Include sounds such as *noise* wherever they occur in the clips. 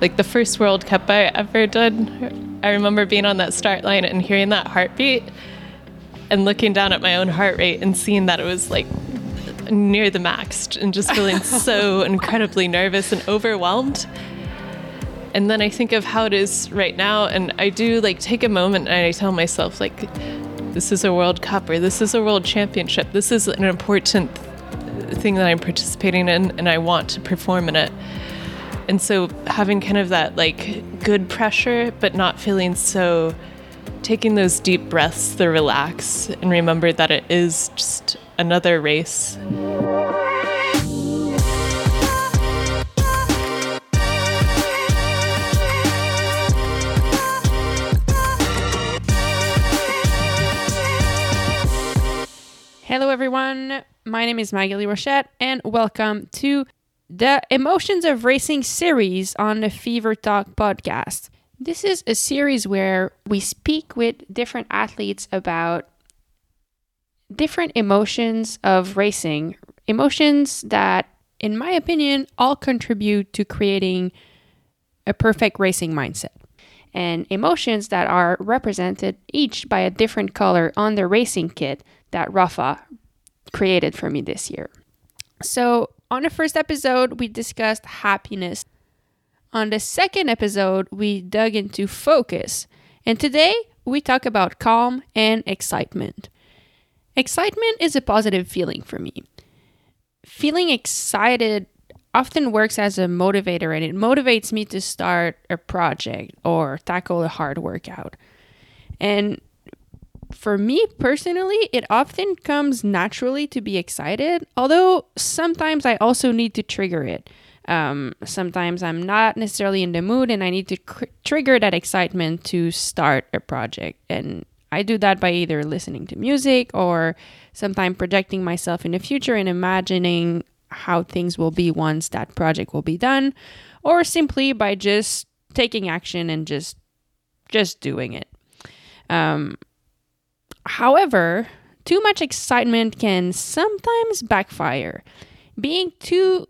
Like the first World Cup I ever did, I remember being on that start line and hearing that heartbeat and looking down at my own heart rate and seeing that it was like near the max and just feeling *laughs* so incredibly nervous and overwhelmed. And then I think of how it is right now, and I do like take a moment and I tell myself, like, this is a World Cup or this is a World Championship. This is an important thing that I'm participating in, and I want to perform in it. And so having kind of that like good pressure, but not feeling so taking those deep breaths to relax and remember that it is just another race. Hello, everyone. My name is Maghalie Rochette, and welcome to the Emotions of Racing series on the Fever Talk podcast. This is a series where we speak with different athletes about different emotions of racing, emotions that, in my opinion, all contribute to creating a perfect racing mindset. And emotions that are represented each by a different color on the racing kit that Rafa created for me this year. So, on the first episode, we discussed happiness. On the second episode, we dug into focus. And today, we talk about calm and excitement. Excitement is a positive feeling for me. Feeling excited often works as a motivator and it motivates me to start a project or tackle a hard workout. And for me personally, it often comes naturally to be excited, although sometimes I also need to trigger it. Um, sometimes I'm not necessarily in the mood and I need to cr- trigger that excitement to start a project. And I do that by either listening to music or sometimes projecting myself in the future and imagining how things will be once that project will be done, or simply by just taking action and just just doing it. Um, however, too much excitement can sometimes backfire. Being too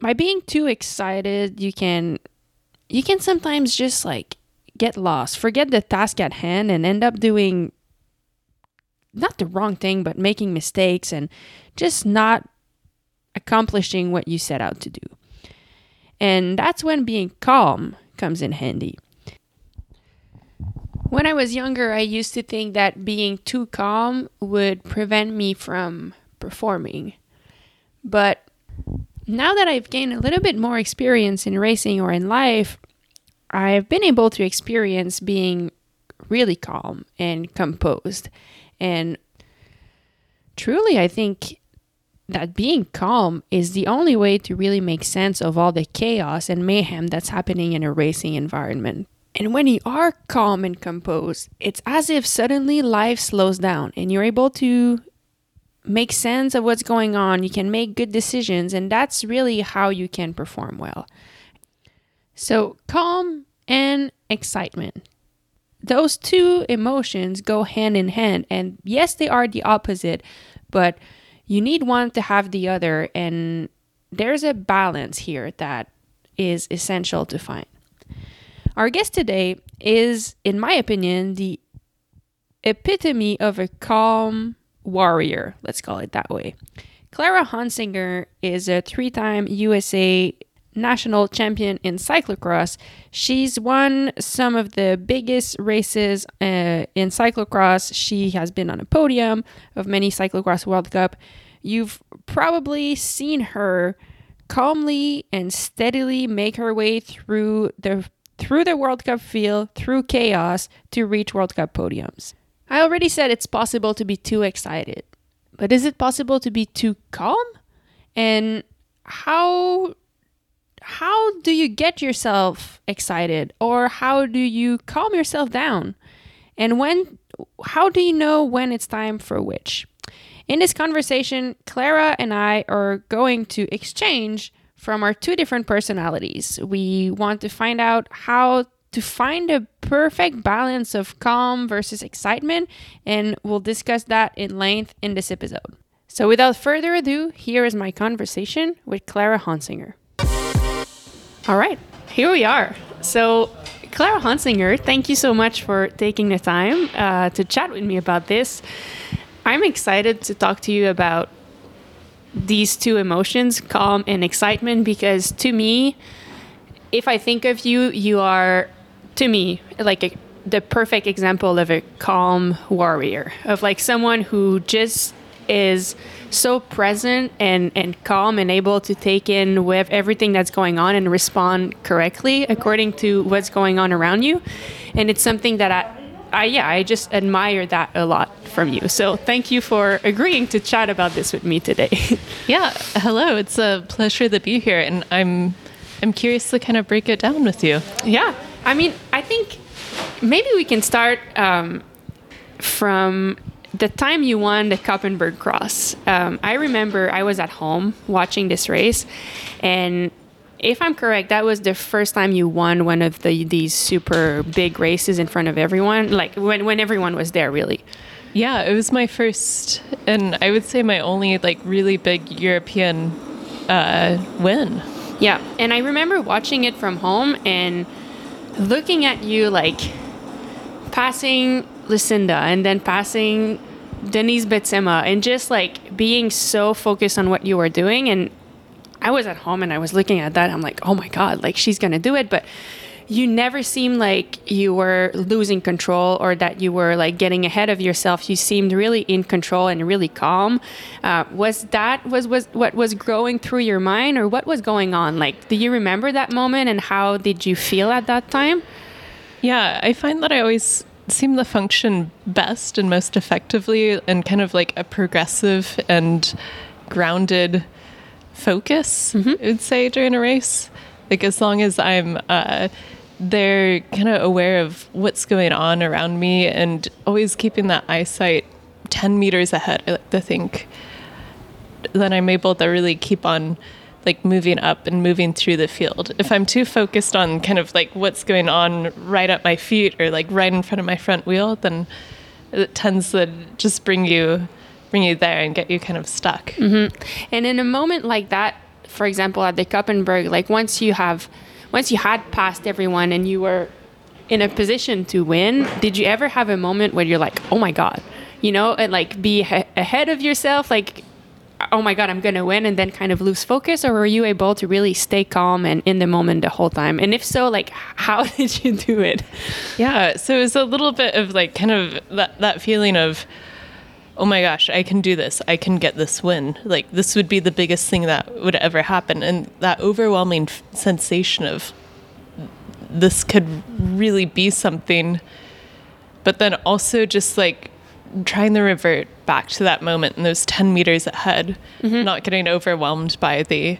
by being too excited, you can you can sometimes just like get lost, forget the task at hand, and end up doing not the wrong thing, but making mistakes and just not accomplishing what you set out to do. And that's when being calm comes in handy. When I was younger, I used to think that being too calm would prevent me from performing. But now that I've gained a little bit more experience in racing or in life, I've been able to experience being really calm and composed. And truly, I think that being calm is the only way to really make sense of all the chaos and mayhem that's happening in a racing environment. And when you are calm and composed, it's as if suddenly life slows down and you're able to make sense of what's going on. You can make good decisions, and that's really how you can perform well. So, calm and excitement. Those two emotions go hand in hand. And yes, they are the opposite, but you need one to have the other. And there's a balance here that is essential to find. Our guest today is, in my opinion, the epitome of a calm warrior. Let's call it that way. Clara Honsinger is a three time USA national champion in cyclocross. She's won some of the biggest races uh, in cyclocross. She has been on a podium of many cyclocross World Cup. You've probably seen her calmly and steadily make her way through the through the World Cup field, through chaos to reach World Cup podiums. I already said it's possible to be too excited. But is it possible to be too calm? And how how do you get yourself excited or how do you calm yourself down? And when how do you know when it's time for which? In this conversation, Clara and I are going to exchange from our two different personalities. We want to find out how to find a perfect balance of calm versus excitement, and we'll discuss that in length in this episode. So, without further ado, here is my conversation with Clara Honsinger. All right, here we are. So, Clara Honsinger, thank you so much for taking the time uh, to chat with me about this. I'm excited to talk to you about these two emotions, calm and excitement, because to me, if I think of you, you are, to me, like a, the perfect example of a calm warrior, of like someone who just is so present and, and calm and able to take in with everything that's going on and respond correctly according to what's going on around you. And it's something that I, I yeah, I just admire that a lot from you. So thank you for agreeing to chat about this with me today. *laughs* yeah, hello. It's a pleasure to be here, and I'm I'm curious to kind of break it down with you. Yeah, I mean, I think maybe we can start um, from the time you won the Koppenberg Cross, um, I remember I was at home watching this race, and if I'm correct, that was the first time you won one of the these super big races in front of everyone, like when when everyone was there, really. Yeah, it was my first, and I would say my only like really big European uh, win. Yeah, and I remember watching it from home and looking at you like passing Lucinda and then passing Denise Betsema and just like being so focused on what you were doing. And I was at home and I was looking at that. I'm like, oh my God, like she's going to do it. But you never seemed like you were losing control or that you were like getting ahead of yourself. You seemed really in control and really calm. Uh, was that was was what was growing through your mind, or what was going on? Like, do you remember that moment and how did you feel at that time? Yeah, I find that I always seem to function best and most effectively in kind of like a progressive and grounded focus, mm-hmm. I would say, during a race. Like, as long as I'm uh, there, kind of aware of what's going on around me and always keeping that eyesight 10 meters ahead, I like to think, then I'm able to really keep on like moving up and moving through the field. If I'm too focused on kind of like what's going on right at my feet or like right in front of my front wheel, then it tends to just bring you bring you there and get you kind of stuck. Mm-hmm. And in a moment like that, for example, at the Koppenberg, like once you have once you had passed everyone and you were in a position to win, did you ever have a moment where you're like, "Oh my god," you know, and like be ha- ahead of yourself, like oh my god i'm gonna win and then kind of lose focus or were you able to really stay calm and in the moment the whole time and if so like how *laughs* did you do it yeah so it was a little bit of like kind of that, that feeling of oh my gosh i can do this i can get this win like this would be the biggest thing that would ever happen and that overwhelming f- sensation of this could really be something but then also just like trying to revert back to that moment and those 10 meters ahead, mm-hmm. not getting overwhelmed by the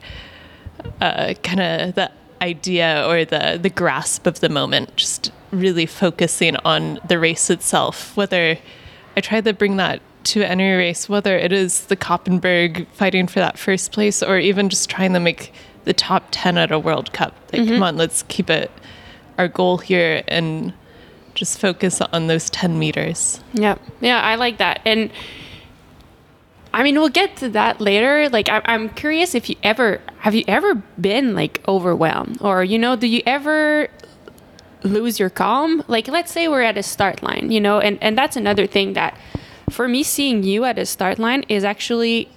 uh, kind of the idea or the, the grasp of the moment, just really focusing on the race itself. Whether I try to bring that to any race, whether it is the Koppenberg fighting for that first place or even just trying to make the top 10 at a World Cup. Like, mm-hmm. come on, let's keep it our goal here and just focus on those 10 meters. Yeah. Yeah, I like that. And I mean, we'll get to that later. Like, I, am curious if you ever have you ever been like overwhelmed, or you know, do you ever lose your calm? Like, let's say we're at a start line, you know, and and that's another thing that for me, seeing you at a start line is actually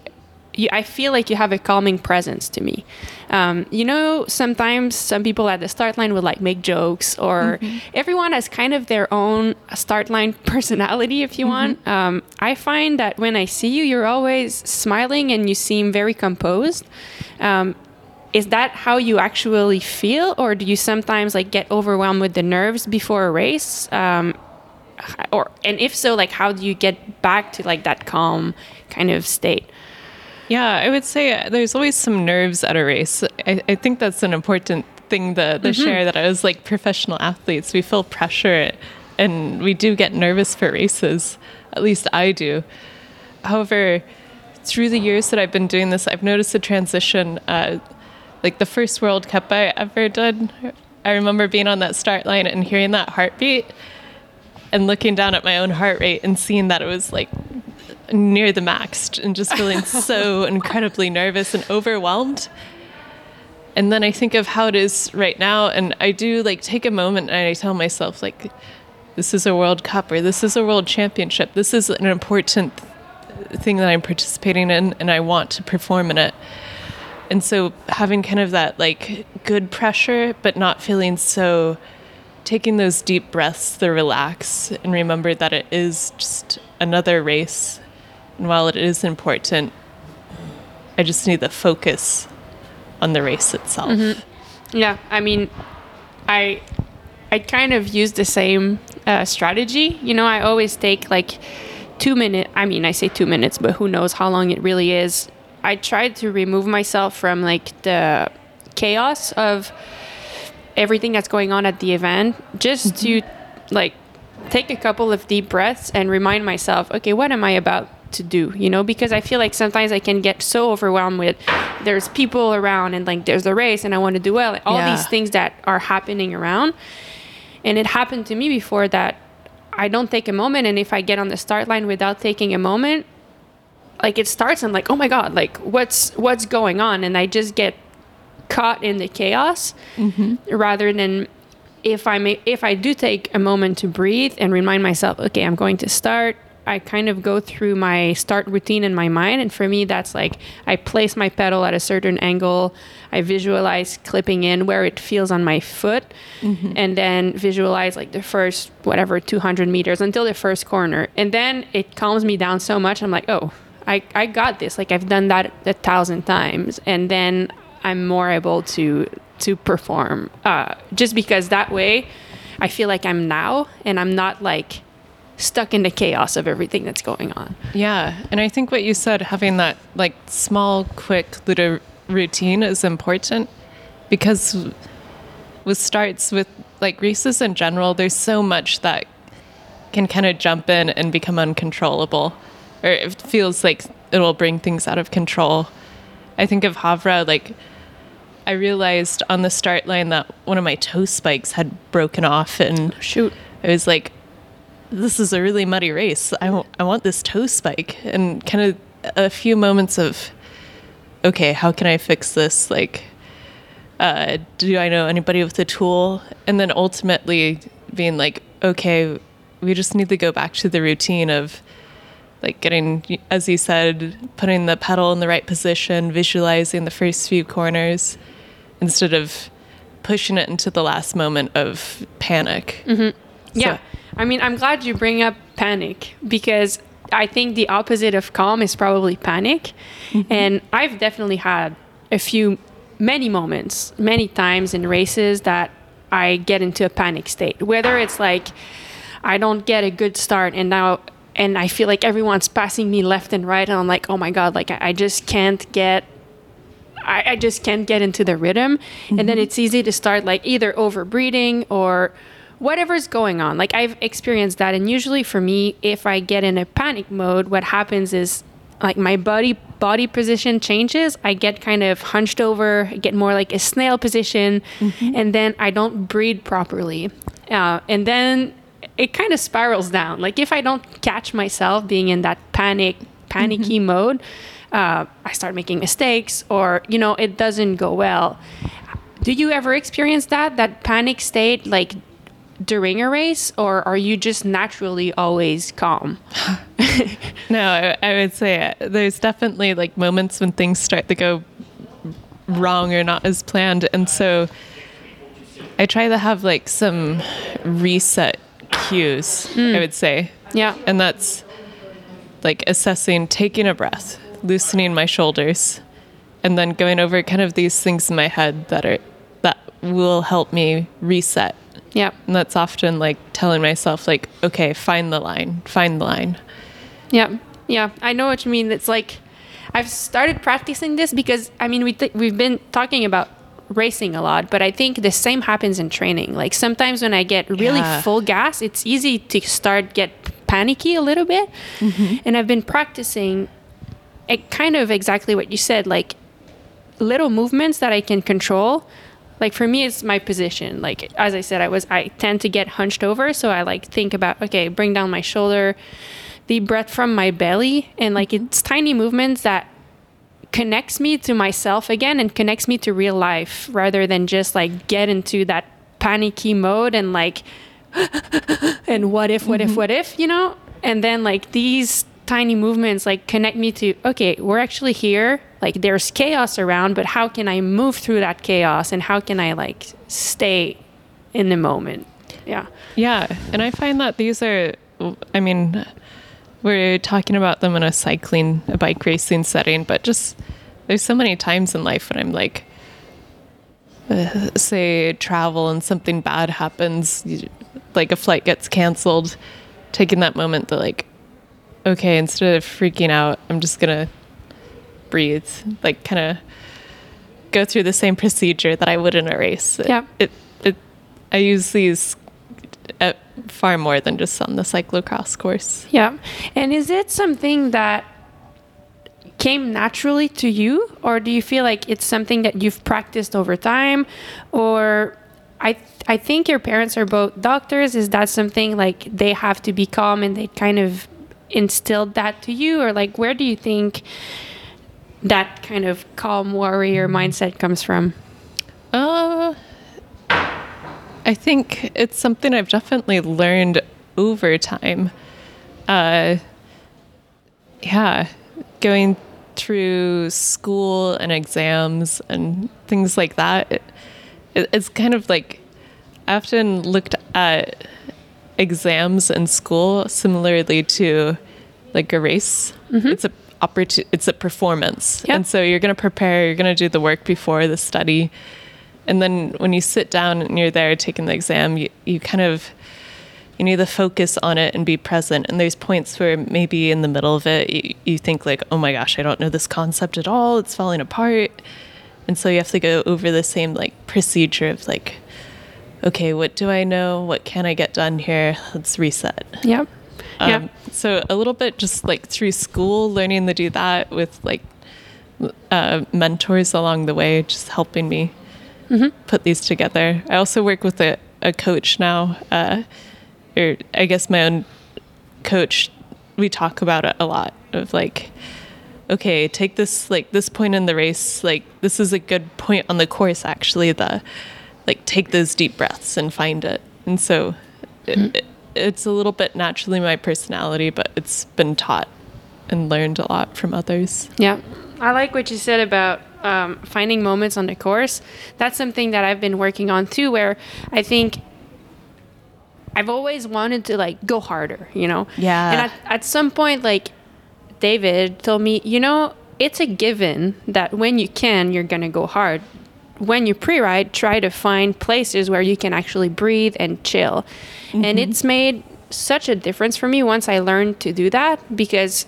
you, I feel like you have a calming presence to me. Um, you know, sometimes some people at the start line would like make jokes, or mm-hmm. everyone has kind of their own start line *laughs* personality, if you mm-hmm. want. Um, I find that when I see you, you're always smiling and you seem very composed. Um, is that how you actually feel, or do you sometimes like get overwhelmed with the nerves before a race? Or and if so, like how do you get back to like that calm kind of state? Yeah, I would say uh, there's always some nerves at a race. I, I think that's an important thing to, to mm-hmm. share that I was like professional athletes. We feel pressure and we do get nervous for races. At least I do. However, through the years that I've been doing this, I've noticed a transition. Uh, like the first World Cup I ever did, I remember being on that start line and hearing that heartbeat and looking down at my own heart rate and seeing that it was like near the max and just feeling *laughs* so incredibly nervous and overwhelmed. And then I think of how it is right now, and I do like take a moment and I tell myself, like, this is a World Cup or this is a World Championship. This is an important thing that I'm participating in, and I want to perform in it. And so having kind of that like good pressure, but not feeling so taking those deep breaths to relax and remember that it is just another race. And while it is important, I just need the focus on the race itself. Mm-hmm. Yeah, I mean, I I kind of use the same uh, strategy. You know, I always take like two minutes. I mean, I say two minutes, but who knows how long it really is. I tried to remove myself from like the chaos of everything that's going on at the event, just to mm-hmm. like take a couple of deep breaths and remind myself, okay, what am I about to do? You know, because I feel like sometimes I can get so overwhelmed with there's people around and like there's the race and I want to do well, all Yeah. these things that are happening around. And it happened to me before that I don't take a moment, and if I get on the start line without taking a moment, like it starts, I'm like, oh my god, like what's what's going on, and I just get caught in the chaos mm-hmm. rather than if I may, if I do take a moment to breathe and remind myself, okay, I'm going to start. I kind of go through my start routine in my mind, and for me, that's like I place my pedal at a certain angle. I visualize clipping in where it feels on my foot, mm-hmm. and then visualize like the first whatever 200 meters until the first corner, and then it calms me down so much. I'm like, oh, I I got this. Like I've done that a thousand times, and then I'm more able to to perform. Uh, just because that way, I feel like I'm now, and I'm not like stuck in the chaos of everything that's going on. Yeah, and I think what you said, having that like small, quick little routine is important because with starts with like races in general, there's so much that can kind of jump in and become uncontrollable, or it feels like it'll bring things out of control. I think of Havra, like I realized on the start line that one of my toe spikes had broken off, and Shoot. I was like, this is a really muddy race. I I want this toe spike. And kind of a few moments of, okay, how can I fix this? Like, uh, do I know anybody with a tool? And then ultimately being like, okay, we just need to go back to the routine of like getting, as you said, putting the pedal in the right position, visualizing the first few corners instead of pushing it into the last moment of panic. Mm-hmm. Yeah. I mean, I'm glad you bring up panic because I think the opposite of calm is probably panic. Mm-hmm. And I've definitely had a few, many moments, many times in races that I get into a panic state. Whether it's like I don't get a good start and now, and I feel like everyone's passing me left and right. And I'm like, oh my God, like I, I just can't get I, I just can't get into the rhythm. And then mm-hmm. it's easy to start like either overbreathing or whatever's going on. Like I've experienced that. And usually for me, if I get in a panic mode, what happens is like my body body position changes. I get kind of hunched over, I get more like a snail position, mm-hmm. and then I don't breathe properly. Uh, and then it kind of spirals down. Like if I don't catch myself being in that panic, panicky mm-hmm. mode, uh, I start making mistakes, or you know, it doesn't go well. Do you ever experience that that panic state, like during a race, or are you just naturally always calm? *laughs* No, I, I would say uh, there's definitely like moments when things start to go wrong or not as planned. And so I try to have like some reset cues, I would say. Yeah, And that's like assessing, taking a breath, loosening my shoulders, and then going over kind of these things in my head that are that will help me reset. yeah, And that's often like telling myself like, okay, find the line, find the line. yeah, yeah. I know what you mean. It's like I've started practicing this because I mean we th- we've been talking about racing a lot, but I think the same happens in training. Like sometimes when I get really Yeah. full gas, it's easy to start get panicky a little bit. Mm-hmm. And I've been practicing it kind of exactly what you said, like little movements that I can control. Like for me, it's my position. Like as I said, I was I tend to get hunched over, so I like think about okay, bring down my shoulder, the breath from my belly, and like mm-hmm. it's tiny movements that connects me to myself again and connects me to real life rather than just like get into that panicky mode and like *gasps* and what if what if mm-hmm. what if you know and then like these tiny movements like connect me to okay we're actually here like there's chaos around but how can i move through that chaos and how can i like stay in the moment? Yeah. Yeah, and I find that these are, I mean, we're talking about them in a cycling, a bike racing setting, but just there's so many times in life when I'm like, uh, say, travel and something bad happens, you, like a flight gets canceled, taking that moment to like, okay, instead of freaking out, I'm just gonna breathe, like kind of go through the same procedure that I would in a race. It- Yeah. It, it, I use these uh, far more than just on the cyclocross course. Yeah. And is it something that came naturally to you or do you feel like it's something that you've practiced over time or I I think your parents are both doctors is that something like they have to be calm and they kind of instilled that to you or like where do you think that kind of calm warrior mindset comes from? Uh, I think it's something I've definitely learned over time. Uh, yeah, going through school and exams and things like that. It, it, it's kind of like I often looked at exams in school similarly to like a race. Mm-hmm. It's a opportu- It's a performance, Yep. and so you're going to prepare. You're going to do the work before the study, and then when you sit down and you're there taking the exam, you, you kind of you need to focus on it and be present. And there's points where maybe in the middle of it, you, you think like, oh my gosh, I don't know this concept at all. It's falling apart. And so you have to go over the same like procedure of like, okay, what do I know? What can I get done here? Let's reset. Yep. Um, yeah. So a little bit just like through school, learning to do that with like uh, mentors along the way, just helping me put these together. I also work with a, a coach now, uh, or I guess my own coach. We talk about it a lot of like, okay, take this like this point in the race. Like this is a good point on the course. Actually, the like take those deep breaths and find it. And so it, it, it's a little bit naturally my personality, but it's been taught and learned a lot from others. Yeah. I like what you said about um, finding moments on the course. That's something that I've been working on too, where I think I've always wanted to like go harder, you know? Yeah. And at, at some point, like David told me, you know, it's a given that when you can, you're going to go hard. When you pre ride, try to find places where you can actually breathe and chill. And mm-hmm. it's made such a difference for me once I learned to do that because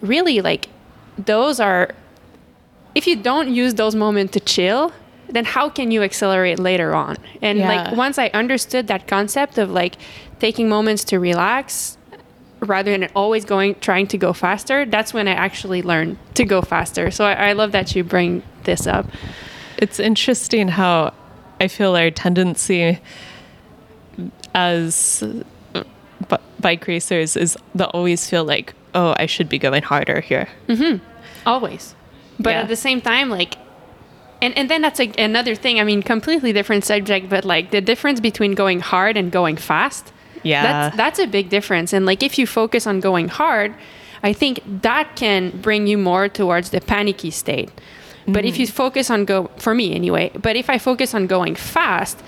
really, like, those are, if you don't use those moments to chill, then how can you accelerate later on? And Yeah. like, once I understood that concept of like taking moments to relax rather than always going trying to go faster that's when i actually learned to go faster so i, I love that you bring this up It's interesting how I feel our tendency as b- bike racers is to always feel like, oh, I should be going harder here. Mm-hmm. always but Yeah. at the same time like and, and then that's like another thing i mean completely different subject but like the difference between going hard and going fast Yeah. that's that's a big difference and like if you focus on going hard i think that can bring you more towards the panicky state but if mm-hmm. you focus on go for me anyway but if i focus on going fast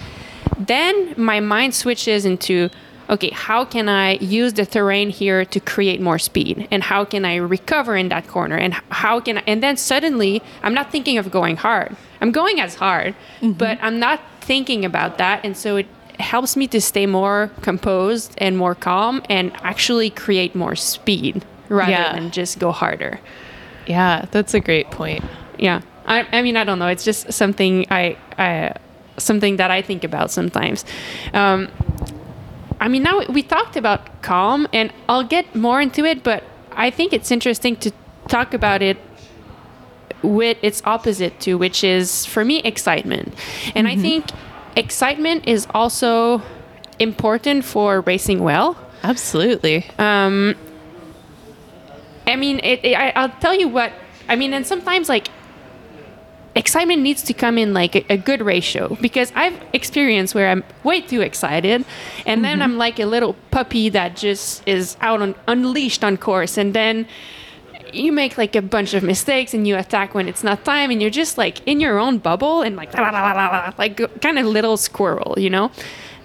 then my mind switches into okay how can i use the terrain here to create more speed? And how can i recover in that corner? And how can I, and then suddenly i'm not thinking of going hard. I'm going as hard mm-hmm. but i'm not thinking about that. And so it helps me to stay more composed and more calm and actually create more speed rather Yeah. than just go harder. Yeah, that's a great point. Yeah. I, I mean i don't know. It's just something i, I something that i think about sometimes. Um, i mean now we talked about calm and i'll get more into it but i think it's interesting to talk about it with its opposite too which is for me excitement. And i think excitement is also important for racing well. Absolutely. I mean, it, it, I, I'll tell you what I mean, and sometimes like excitement needs to come in like a, a good ratio. Because I've experienced where I'm way too excited and then I'm mm-hmm. like a little puppy that just is out on unleashed on course. And then you make like a bunch of mistakes and you attack when it's not time and you're just like in your own bubble and like la, la, la, la, la, like kind of little squirrel, you know?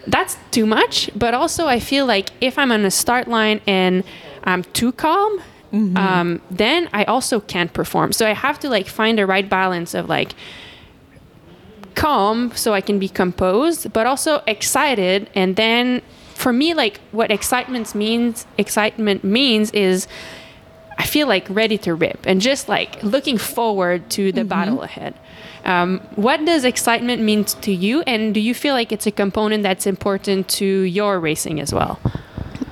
That's too much, but also I feel like if I'm on a start line and I'm too calm, um, then I also can't perform. So I have to like find the right balance of like calm so I can be composed, but also excited. And then for me, like what excitement means, excitement means is I feel like ready to rip and just like looking forward to the battle ahead. Um, what does excitement mean to you? And do you feel like it's a component that's important to your racing as well?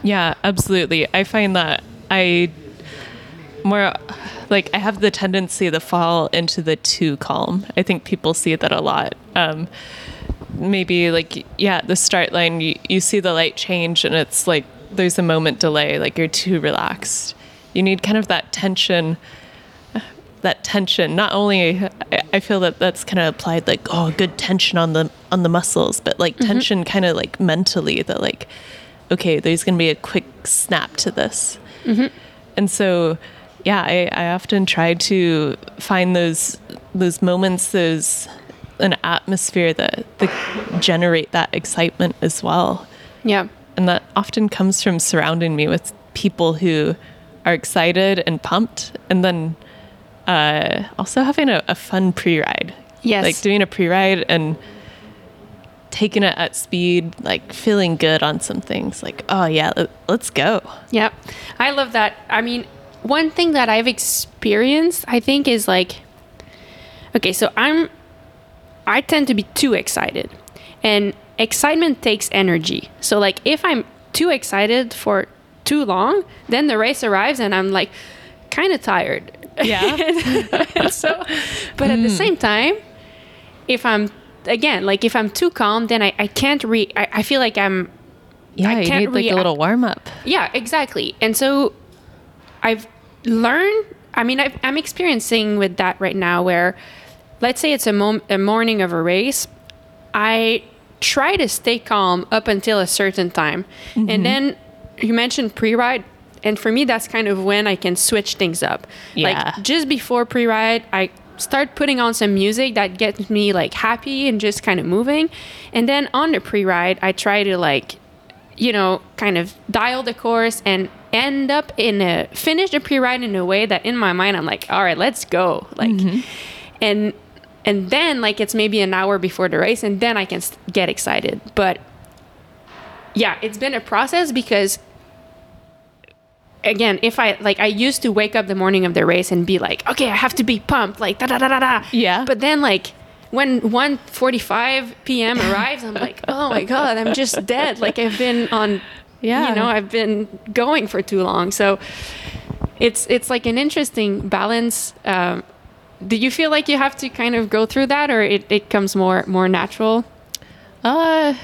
Yeah, absolutely. I find that I more like I have the tendency to fall into the too calm. I think people see that a lot. Um, maybe like yeah, at the start line you, you see the light change and it's like there's a moment delay, like you're too relaxed. You need kind of that tension that tension not only I- i feel that that's kind of applied like oh good tension on the on the muscles but like tension kind of like mentally that like okay there's gonna be a quick snap to this and so yeah I, I often try to find those those moments those an atmosphere that that generate that excitement as well Yeah. and that often comes from surrounding me with people who are excited and pumped and then uh, also having a, a fun pre-ride Yes. like doing a pre-ride and taking it at speed like feeling good on some things like oh yeah let, let's go Yep. I love that. I mean, one thing that I've experienced, I think, is like, okay, so I'm, I tend to be too excited. And excitement takes energy. So, like, if I'm too excited for too long, then the race arrives and I'm like kind of tired. Yeah. And *laughs* so, but at the mm. same time, if I'm, again, like if I'm too calm, then I, I can't re, I, I feel like I'm yeah I you can't need like a little warm-up yeah, exactly. And so I've learned, I mean, I've, I'm experiencing with that right now where, let's say it's a, mom- a morning of a race, I try to stay calm up until a certain time. And mm-hmm. then you mentioned pre ride. And for me, that's kind of when I can switch things up. Yeah. Like just before pre ride, I start putting on some music that gets me like happy and just kind of moving. And then on the pre ride, I try to like you know, kind of dial the course and end up in a finish a pre-ride in a way that in my mind I'm like, all right, let's go. Like, mm-hmm. and and then like it's maybe an hour before the race, and then I can get excited. But yeah, it's been a process because again, if I like, I used to wake up the morning of the race and be like, okay, I have to be pumped, like da da da da da. Yeah. But then like when 1:45 p.m. arrives, I'm like, oh my god, I'm just dead. Like I've been on, Yeah. you know, I've been going for too long. So it's it's like an interesting balance. Um, do you feel like you have to kind of go through that, or it, it comes more more natural? Uh,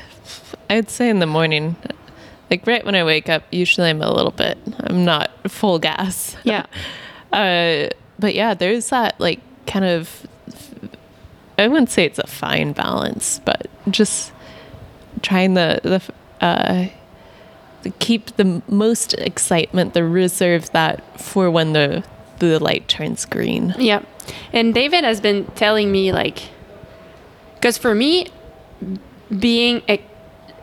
I'd say in the morning, like right when I wake up. Usually, I'm a little bit. I'm not full gas. Yeah. *laughs* Uh, but yeah, there's that like kind of. I wouldn't say it's a fine balance, but just trying the the uh, keep the most excitement, the reserve that for when the the light turns green. Yeah. And David has been telling me like cuz for me being a,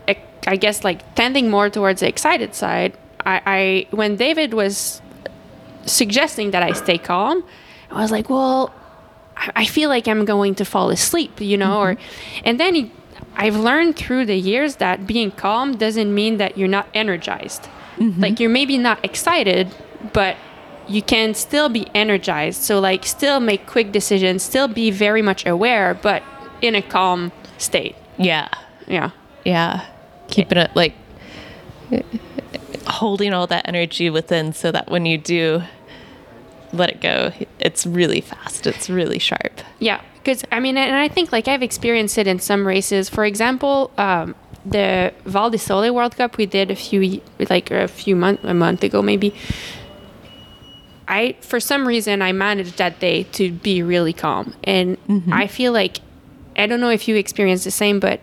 a, I guess like tending more towards the excited side, I, I when David was suggesting that I stay calm, I was like, well, I I feel like I'm going to fall asleep, you know, or mm-hmm. and then he, I've learned through the years that being calm doesn't mean that you're not energized. Mm-hmm. Like you're maybe not excited, but you can still be energized. So like still make quick decisions, still be very much aware, but in a calm state. Yeah, Yeah. yeah, keeping it like holding all that energy within, so that when you do let it go, it's really fast. It's really sharp. Yeah, because I mean, and I think like I've experienced it in some races. For example, um, the Val di Sole World Cup we did a few like a few month a month ago maybe. I for some reason I managed that day to be really calm, and I feel like I don't know if you experience the same, but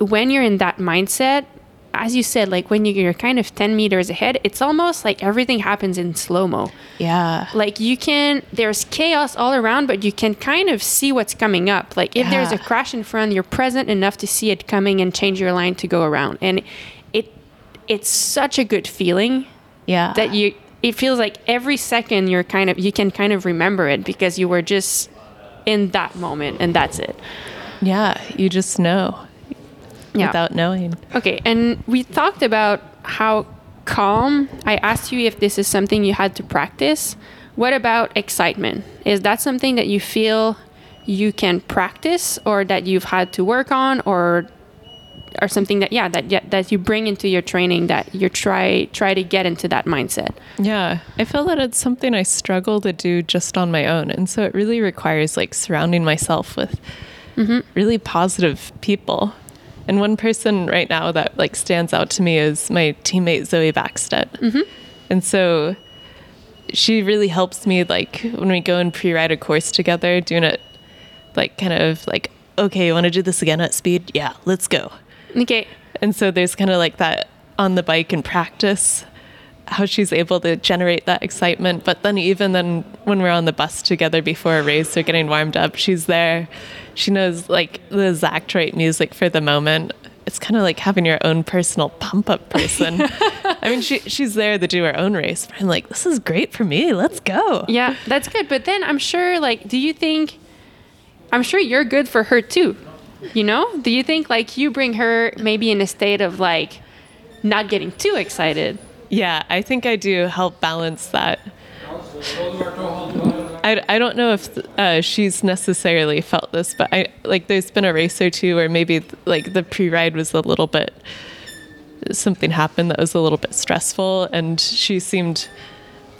when you're in that mindset, as you said, like when you're kind of ten meters ahead, it's almost like everything happens in slow mo. Yeah. Like you can, there's chaos all around, but you can kind of see what's coming up. Like if there's a crash in front, you're present enough to see it coming and change your line to go around. And it, it's such a good feeling Yeah. that you it feels like every second you're kind of you can kind of remember it because you were just in that moment and that's it yeah. You just know yeah without knowing. okay and we talked about how calm i asked you if this is something you had to practice what about excitement is that something that you feel you can practice or that you've had to work on or or something that yeah that that you bring into your training that you try try to get into that mindset Yeah, I feel that it's something I struggle to do just on my own. And so it really requires like surrounding myself with mm-hmm. really positive people. And one person right now that like stands out to me is my teammate Zoe Backstedt. Mm-hmm. And so she really helps me like when we go and pre-ride a course together, doing it like kind of like, okay, you want to do this again at speed? Yeah, let's go. okay And so there's kind of like that on the bike in practice, how she's able to generate that excitement. But then even then when we're on the bus together before a race or getting warmed up, she's there. She knows like the exact right music for the moment. It's kind of like having your own personal pump up person. *laughs* I mean, she she's there to do her own race. But I'm like, this is great for me. Let's go. Yeah, that's good. But then I'm sure, like, do you think, I'm sure you're good for her too. You know? Do you think, like, you bring her maybe in a state of, like, not getting too excited? Yeah, I think I do help balance that. I, I don't know if uh, she's necessarily felt this, but I like there's been a race or two where maybe like the pre-ride was a little bit something happened that was a little bit stressful, and she seemed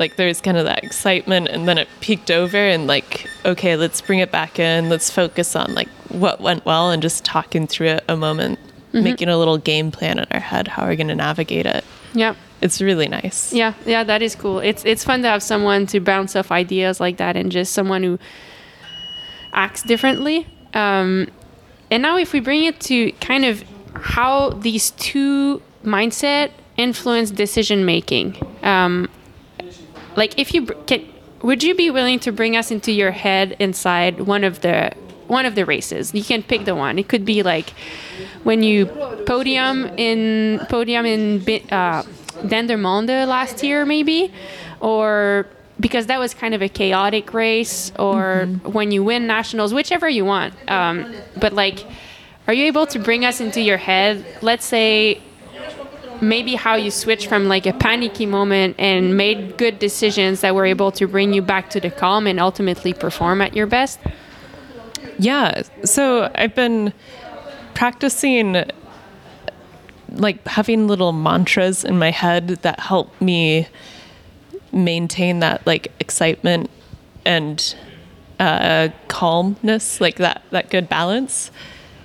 like there was kind of that excitement, and then it peaked over, and like okay, let's bring it back in, let's focus on like what went well, and just talking through it a moment, making a little game plan in our head how we're going to navigate it. Yeah. It's really nice. Yeah, yeah, that is cool. It's it's fun to have someone to bounce off ideas like that, and just someone who acts differently. Um, and now, if we bring it to kind of how these two mindset influence decision making, um, like if you can, would you be willing to bring us into your head inside one of the one of the races? You can pick the one. It could be like when you podium in podium in uh, Dendermonde last year, maybe, or because that was kind of a chaotic race, or when you win nationals, whichever you want. Um, but like, are you able to bring us into your head? Let's say maybe how you switched from like a panicky moment and made good decisions that were able to bring you back to the calm and ultimately perform at your best. Yeah. So I've been practicing like having little mantras in my head that help me maintain that like excitement and uh, calmness, like that that good balance.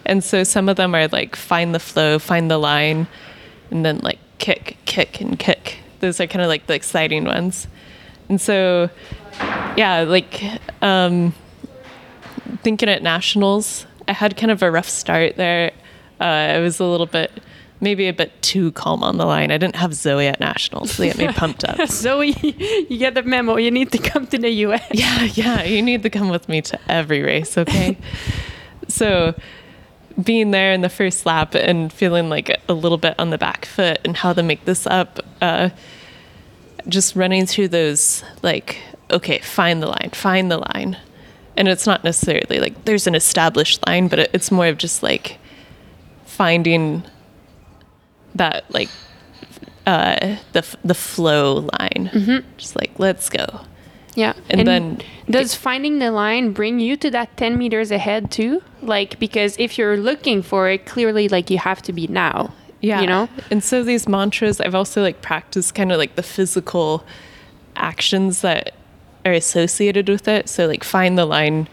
And so some of them are like find the flow, find the line, and then like kick, kick, and kick. Those are kind of like the exciting ones. And so, yeah, like um, thinking at nationals, I had kind of a rough start there. Uh, I was a little bit, maybe a bit too calm on the line. I didn't have Zoe at nationals to get me *laughs* pumped up. *laughs* Zoe, you get the memo. You need to come to the US. *laughs* Yeah, yeah, you need to come with me to every race, okay? so, being there in the first lap and feeling like a little bit on the back foot and how to make this up, uh, just running through those, like, okay, find the line, find the line. And it's not necessarily like there's an established line, but it, it's more of just like finding that, like, uh, the, the flow line. Just like, let's go. Yeah. And then- does finding the line bring you to that 10 meters ahead too? Like, because if you're looking for it, clearly, like, you have to be now. Yeah. You know? And so these mantras, I've also like practiced kind of like the physical actions that are associated with it. So like find the line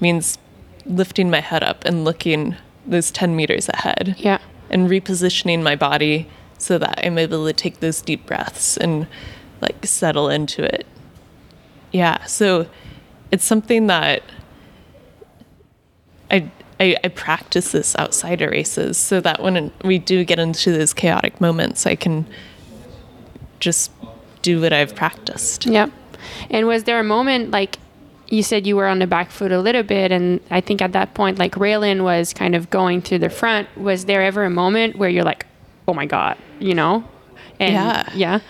means lifting my head up and looking those 10 meters ahead Yeah. And repositioning my body so that I'm able to take those deep breaths and like settle into it. Yeah. So it's something that I, I, I practice this outside of races so that when we do get into those chaotic moments, I can just do what I've practiced. Yeah. And was there a moment like you said you were on the back foot a little bit and I think at that point like Raylan was kind of going to the front. Was there ever a moment where you're like, Oh my God, you know? And Yeah. yeah.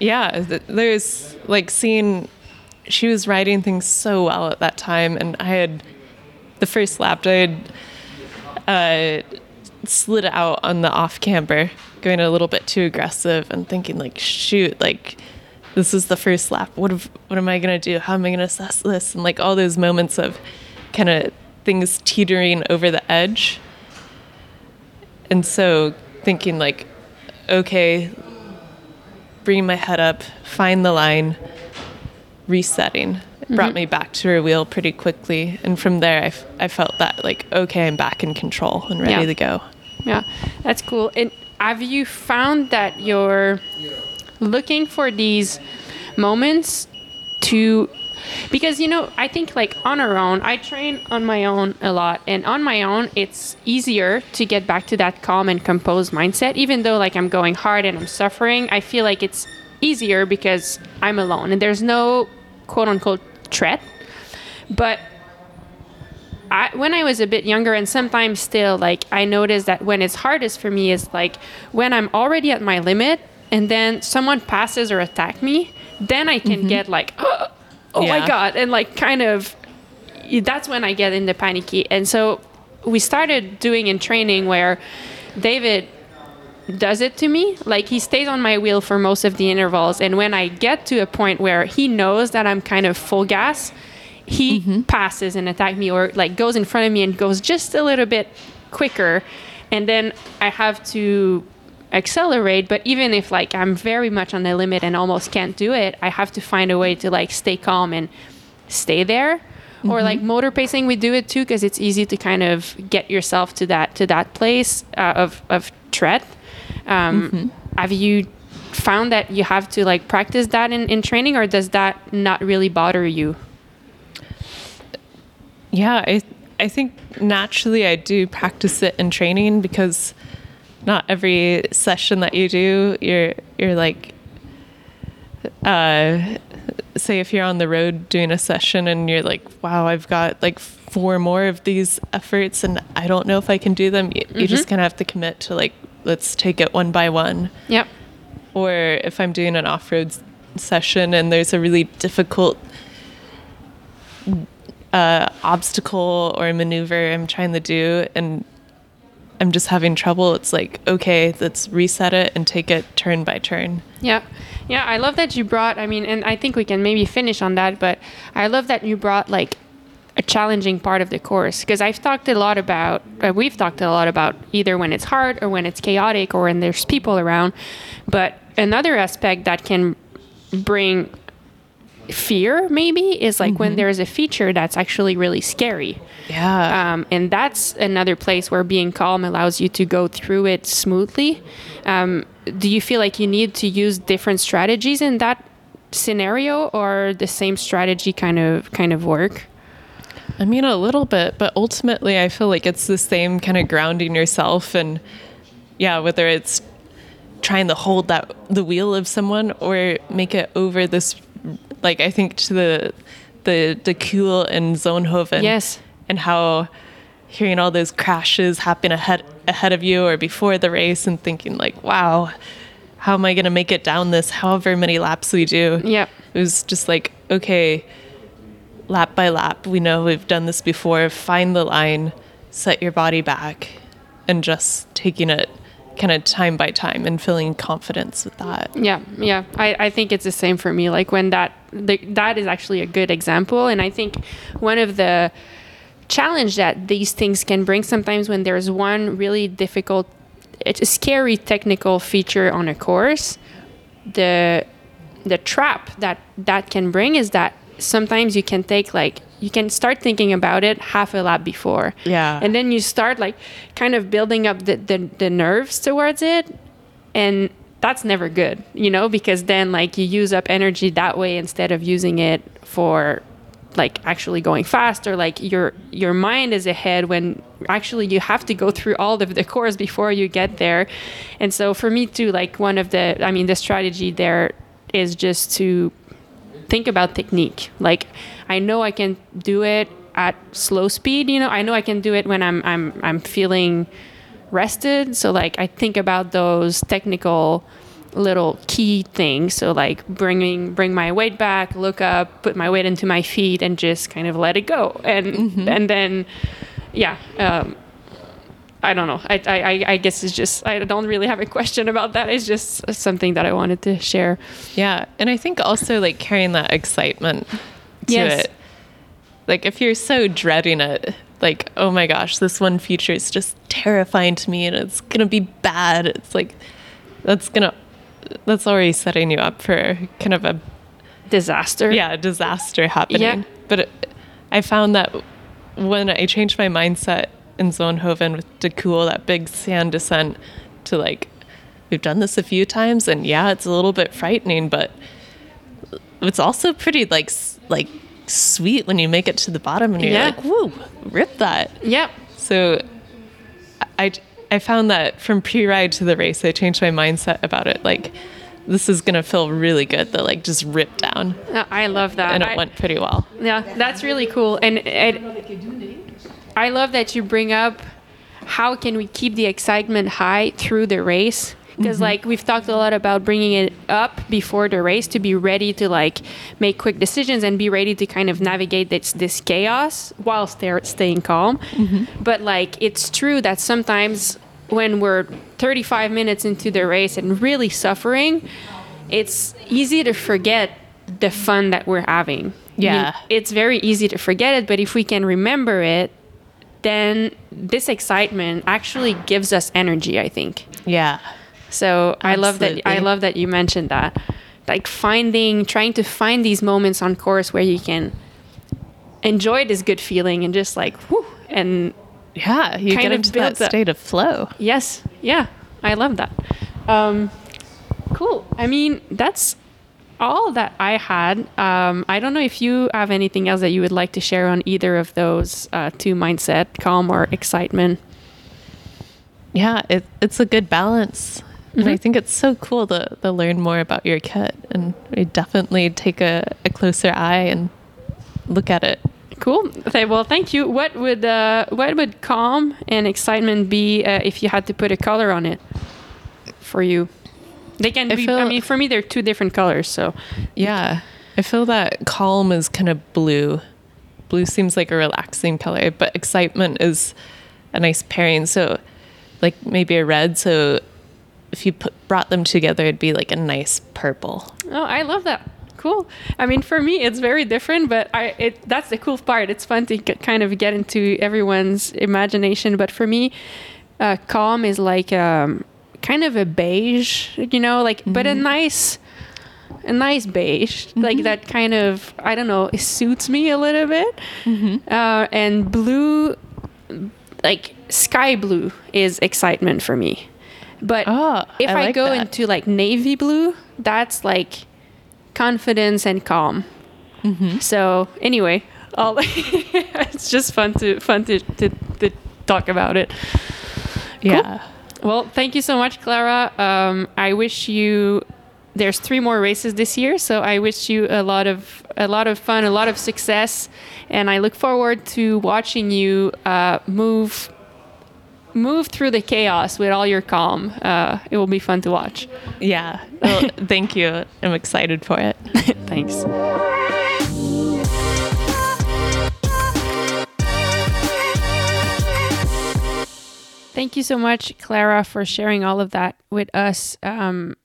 Yeah, th- there's like seeing she was riding things so well at that time, and I had the first lap. I had uh, slid out on the off camber, going a little bit too aggressive, and thinking like, shoot, like this is the first lap. What if, what am I gonna do? How am I gonna assess this? And like all those moments of kind of things teetering over the edge. And so thinking like, okay, bringing my head up, find the line, resetting. It brought mm-hmm. me back to her wheel pretty quickly. And from there, I, f- I felt that, like, okay, I'm back in control and ready Yeah. to go. Yeah, that's cool. And have you found that you're looking for these moments to because you know i think like on our own i train on my own a lot and on my own it's easier to get back to that calm and composed mindset. Even though like i'm going hard and i'm suffering i feel like it's easier because i'm alone and there's no quote unquote threat. But I, when I was a bit younger and sometimes still, like I noticed that when it's hardest for me is like when I'm already at my limit and then someone passes or attack me, then I can mm-hmm. get like, *gasps* oh, my Yeah. god, and like kind of that's when I get into panicky. And so we started doing in training where David does it to me. Like he stays on my wheel for most of the intervals. And when I get to a point where he knows that I'm kind of full gas, he mm-hmm. passes and attack me or like goes in front of me and goes just a little bit quicker. And then I have to accelerate. But even if like I'm very much on the limit and almost can't do it, I have to find a way to like stay calm and stay there. Or like motor pacing, we do it too because it's easy to kind of get yourself to that to that place uh, of of tread Um, Have you found that you have to like practice that in, in training, or does that not really bother you? Yeah, I, I think naturally I do practice it in training because not every session that you do, you're, you're like, uh, say if you're on the road doing a session and you're like, wow, I've got like four more of these efforts and I don't know if I can do them. You, you just kind of have to commit to like, let's take it one by one. Yep. Or if I'm doing an off road session and there's a really difficult uh, obstacle or maneuver I'm trying to do and I'm just having trouble, it's like, okay, let's reset it and take it turn by turn. Yeah. Yeah, I love that you brought, I mean, and I think we can maybe finish on that, but I love that you brought like a challenging part of the course because I've talked a lot about, uh, we've talked a lot about either when it's hard or when it's chaotic or when there's people around. But another aspect that can bring fear maybe is like when there's a feature that's actually really scary. Yeah. Um, and that's another place where being calm allows you to go through it smoothly. Um, do you feel like you need to use different strategies in that scenario, or the same strategy kind of kind of work? I mean, a little bit, but ultimately, I feel like it's the same kind of grounding yourself, and yeah, whether it's trying to hold that the wheel of someone or make it over this, like I think to the the the Kuil and Zonhoven, Yes. and how hearing all those crashes happen ahead ahead of you or before the race, and thinking like, wow, how am I going to make it down this? However many laps we do, Yep. it was just like, okay, lap by lap, we know we've done this before. Find the line, set your body back, and just taking it kind of time by time and feeling confidence with that. Yeah, yeah. I, I think it's the same for me. Like when that the, that is actually a good example, and I think one of the challenge that these things can bring sometimes when there's one really difficult, it's a scary technical feature on a course, the the trap that that can bring is that sometimes you can take like you can start thinking about it half a lap before. Yeah. and then you start like kind of building up the, the, the nerves towards it. And that's never good, you know, because then like you use up energy that way instead of using it for like actually going fast or like your your mind is ahead when actually you have to go through all of the course before you get there. And so for me too, like one of the I mean the strategy there is just to think about technique. Like I know I can do it at slow speed, you know, I know I can do it when I'm I'm I'm feeling rested. So like I think about those technical little key things. So like bringing bring my weight back, look up, put my weight into my feet, and just kind of let it go. And Mm-hmm. and then yeah. Um, I don't know. I, I, I guess it's just, I don't really have a question about that. It's just something that I wanted to share. Yeah. And I think also like carrying that excitement to Yes. it. Like if you're so dreading it, like, oh my gosh, this one feature is just terrifying to me and it's going to be bad. It's like, that's going to, that's already setting you up for kind of a, Disaster. yeah, a disaster happening. Yeah. But it, I found that when I changed my mindset in Zonhoven with the cool, that big sand descent to like, we've done this a few times and yeah, it's a little bit frightening, but it's also pretty like like sweet when you make it to the bottom and you're Yeah. like, woo, rip that. Yep. So I I found that from pre-ride to the race, I changed my mindset about it. Like this is gonna feel really good. The like just rip down, I love that. and it I- went pretty well. Yeah, that's really cool. And it, I love that you bring up how can we keep the excitement high through the race? Because mm-hmm. like we've talked a lot about bringing it up before the race to be ready to like make quick decisions and be ready to kind of navigate this, this chaos while stay, staying calm. Mm-hmm. But like it's true that sometimes when we're 35 minutes into the race and really suffering it's easy to forget the fun that we're having. Yeah. know, it's very easy to forget it, but if we can remember it, then this excitement actually gives us energy, I think. Yeah. So I love that I love that you mentioned that. Like finding trying to find these moments on course where you can enjoy this good feeling and just like whew, and Yeah, you Kind get of into that state of flow. Yes. Yeah. I love that. Um, cool. I mean, that's all that I had. Um, I don't know if you have anything else that you would like to share on either of those uh, two mindset, calm or excitement. Yeah, it, it's a good balance. And Mm-hmm. I think it's so cool to, to learn more about your kit. And we definitely take a, a closer eye and look at it. Cool. Okay, well, thank you. What would uh, what would calm and excitement be uh, if you had to put a color on it for you? They can I be. I feel- mean, for me, they're two different colors. So Yeah. I feel that calm is kind of blue. Blue seems like a relaxing color, but excitement is a nice pairing. So, like maybe a red. So, if you put, brought them together, it'd be like a nice purple. Oh, I love that. Cool. I mean, for me, it's very different, but I it that's the cool part. It's fun to kind of get into everyone's imagination. But for me, uh, calm is like um, kind of a beige, you know, like but a nice, a nice beige, like that kind of I don't know, it suits me a little bit. Uh, and blue, like sky blue, is excitement for me. But Oh, if I I, go that. into like navy blue, that's like confidence and calm. Mm-hmm. So anyway, I'll *laughs* it's just fun to fun to, to, to talk about it. Yeah. Well, thank you so much, Clara. Um, I wish you. There's three more races this year, so I wish you a lot of a lot of fun, a lot of success, and I look forward to watching you uh, move move through the chaos with all your calm. Uh, it will be fun to watch. Yeah. Well, thank you. I'm excited for it. *laughs* Thanks. Thank you so much, Clara, for sharing all of that with us. Um,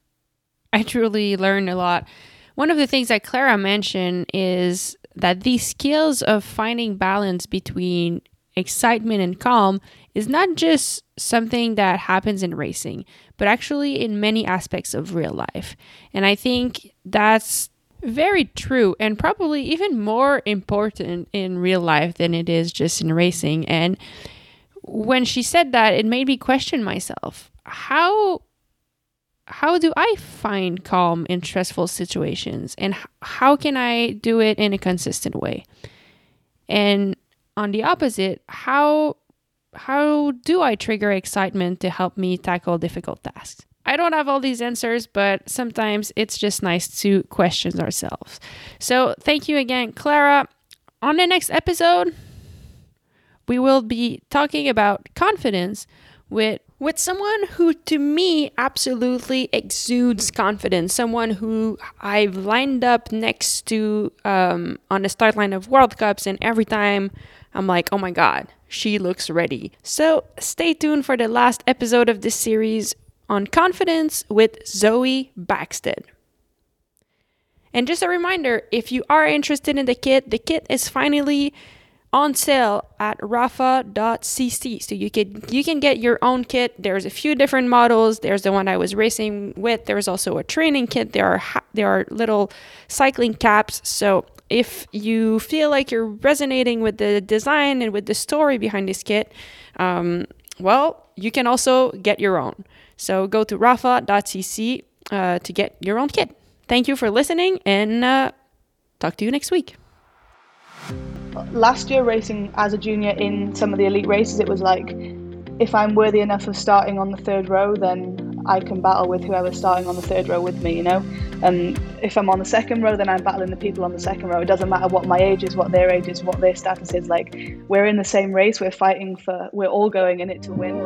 I truly learned a lot. One of the things that Clara mentioned is that the skills of finding balance between excitement and calm is not just something that happens in racing, but actually in many aspects of real life. And I think that's very true and probably even more important in real life than it is just in racing. And when she said that, it made me question myself. How how do I find calm in stressful situations and how can I do it in a consistent way? And on the opposite, how how do I trigger excitement to help me tackle difficult tasks? I don't have all these answers, but sometimes it's just nice to question ourselves. So, thank you again, Clara. On the next episode, we will be talking about confidence with with someone who to me absolutely exudes confidence. Someone who i've lined up next to um, on the start line of world cups and every time i'm like oh my god she looks ready. So stay tuned for the last episode of this series on confidence with zoe Backstedt and just a reminder if you are interested in the kit the kit is finally on sale at rapha.cc so you can you can get your own kit. There's a few different models. There's the one i was racing with. There's also a training kit. There are ha- there are little cycling caps. So if you feel like you're resonating with the design and with the story behind this kit um, well you can also get your own. So go to rapha.cc uh, to get your own kit. Thank you for listening and uh, talk to you next week last year racing as a junior in some of the elite races, it was like if I'm worthy enough of starting on the third row, then I can battle with whoever's starting on the third row with me, you know. And if I'm on the second row, then I'm battling the people on the second row. It doesn't matter what my age is, what their age is, what their status is. Like we're in the same race, we're fighting for, we're all going in it to win.